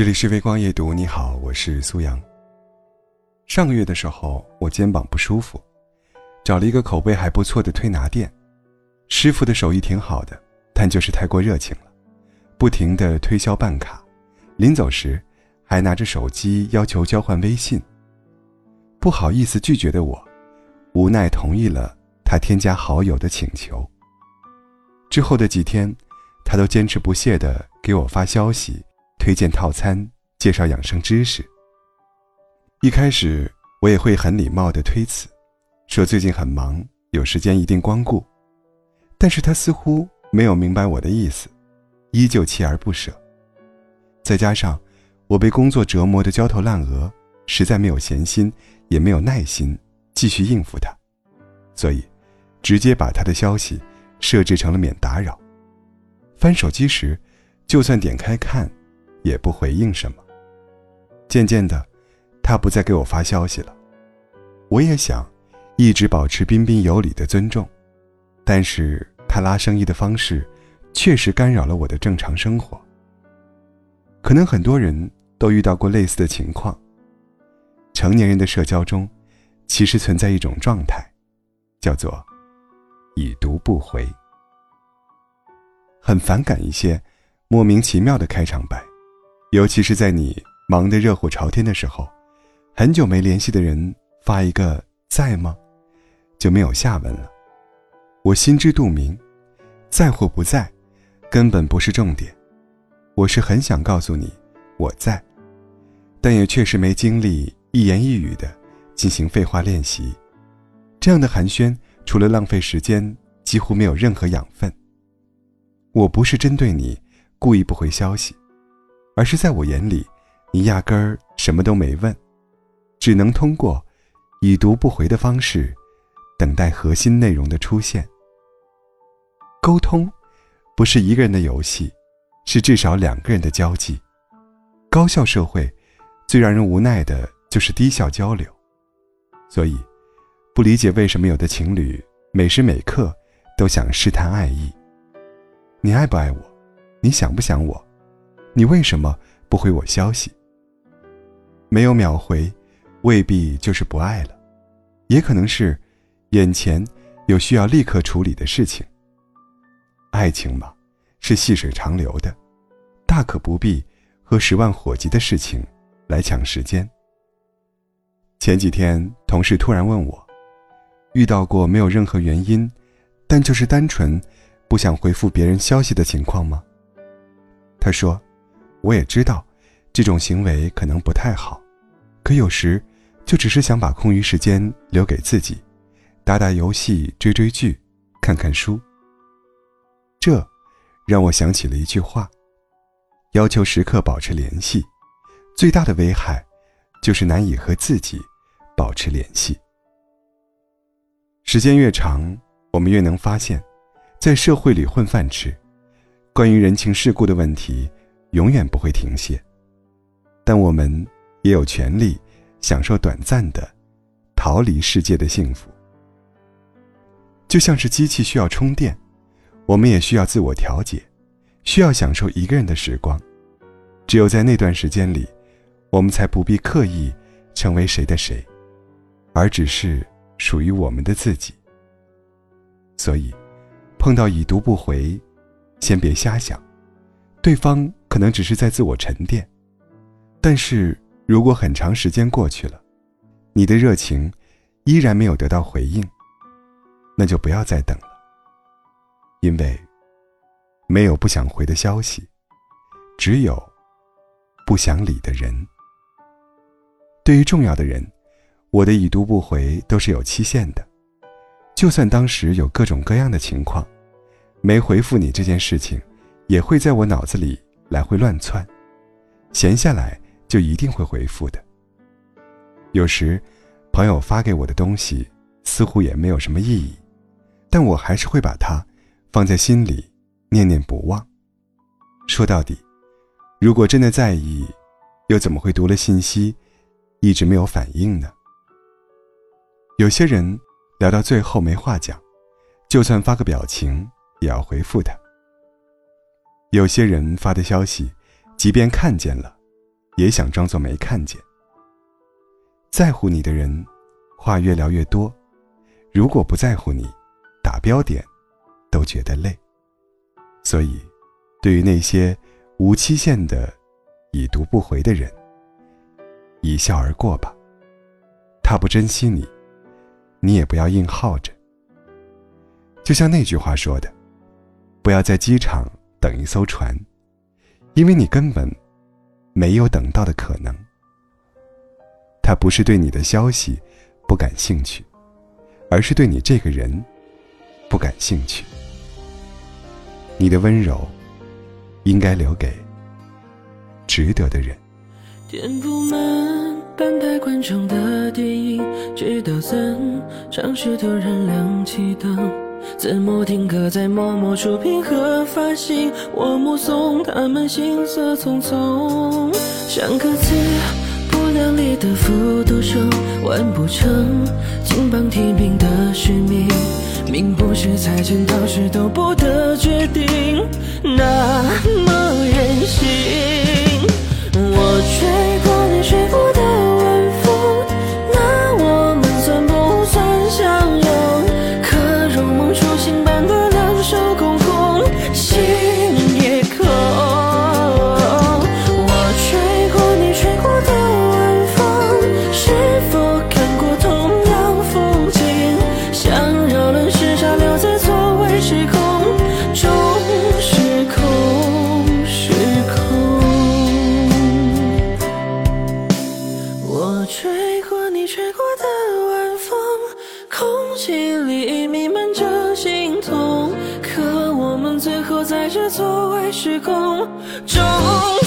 这里是微光夜读，你好，我是苏阳。上个月的时候，我肩膀不舒服，找了一个口碑还不错的推拿店，师傅的手艺挺好的，但就是太过热情了，不停的推销办卡，临走时还拿着手机要求交换微信。不好意思拒绝的我，无奈同意了他添加好友的请求。之后的几天，他都坚持不懈的给我发消息。推荐套餐，介绍养生知识。一开始我也会很礼貌的推辞，说最近很忙，有时间一定光顾。但是他似乎没有明白我的意思，依旧锲而不舍。再加上我被工作折磨的焦头烂额，实在没有闲心，也没有耐心继续应付他，所以直接把他的消息设置成了免打扰。翻手机时，就算点开看。也不回应什么。渐渐的，他不再给我发消息了。我也想一直保持彬彬有礼的尊重，但是他拉生意的方式确实干扰了我的正常生活。可能很多人都遇到过类似的情况。成年人的社交中，其实存在一种状态，叫做已读不回。很反感一些莫名其妙的开场白。尤其是在你忙得热火朝天的时候，很久没联系的人发一个在吗，就没有下文了。我心知肚明，在或不在，根本不是重点。我是很想告诉你我在，但也确实没精力一言一语的进行废话练习。这样的寒暄，除了浪费时间，几乎没有任何养分。我不是针对你故意不回消息。而是在我眼里，你压根儿什么都没问，只能通过已读不回的方式，等待核心内容的出现。沟通不是一个人的游戏，是至少两个人的交际。高效社会最让人无奈的就是低效交流，所以不理解为什么有的情侣每时每刻都想试探爱意。你爱不爱我？你想不想我？你为什么不回我消息？没有秒回，未必就是不爱了，也可能是眼前有需要立刻处理的事情。爱情嘛，是细水长流的，大可不必和十万火急的事情来抢时间。前几天，同事突然问我，遇到过没有任何原因，但就是单纯不想回复别人消息的情况吗？他说。我也知道，这种行为可能不太好，可有时，就只是想把空余时间留给自己，打打游戏、追追剧、看看书。这，让我想起了一句话：要求时刻保持联系，最大的危害，就是难以和自己保持联系。时间越长，我们越能发现，在社会里混饭吃，关于人情世故的问题。永远不会停歇，但我们也有权利享受短暂的逃离世界的幸福。就像是机器需要充电，我们也需要自我调节，需要享受一个人的时光。只有在那段时间里，我们才不必刻意成为谁的谁，而只是属于我们的自己。所以，碰到已读不回，先别瞎想。对方可能只是在自我沉淀，但是如果很长时间过去了，你的热情依然没有得到回应，那就不要再等了。因为没有不想回的消息，只有不想理的人。对于重要的人，我的已读不回都是有期限的，就算当时有各种各样的情况，没回复你这件事情。也会在我脑子里来回乱窜，闲下来就一定会回复的。有时，朋友发给我的东西似乎也没有什么意义，但我还是会把它放在心里，念念不忘。说到底，如果真的在意，又怎么会读了信息一直没有反应呢？有些人聊到最后没话讲，就算发个表情也要回复他。有些人发的消息，即便看见了，也想装作没看见。在乎你的人，话越聊越多；如果不在乎你，打标点都觉得累。所以，对于那些无期限的已读不回的人，一笑而过吧。他不珍惜你，你也不要硬耗着。就像那句话说的：“不要在机场等一艘船，因为你根本没有等到的可能。”他不是对你的消息不感兴趣，而是对你这个人不感兴趣。你的温柔应该留给值得的人。填不满半排观众的电影，直到怎尝试突然亮起灯，字幕定格在默默触屏和发行，我目送他们行色匆匆，像歌词不量力的复读生，完不成金榜题名的使命，命不是财神到时都不得决定，那么任性。在这错位时空中。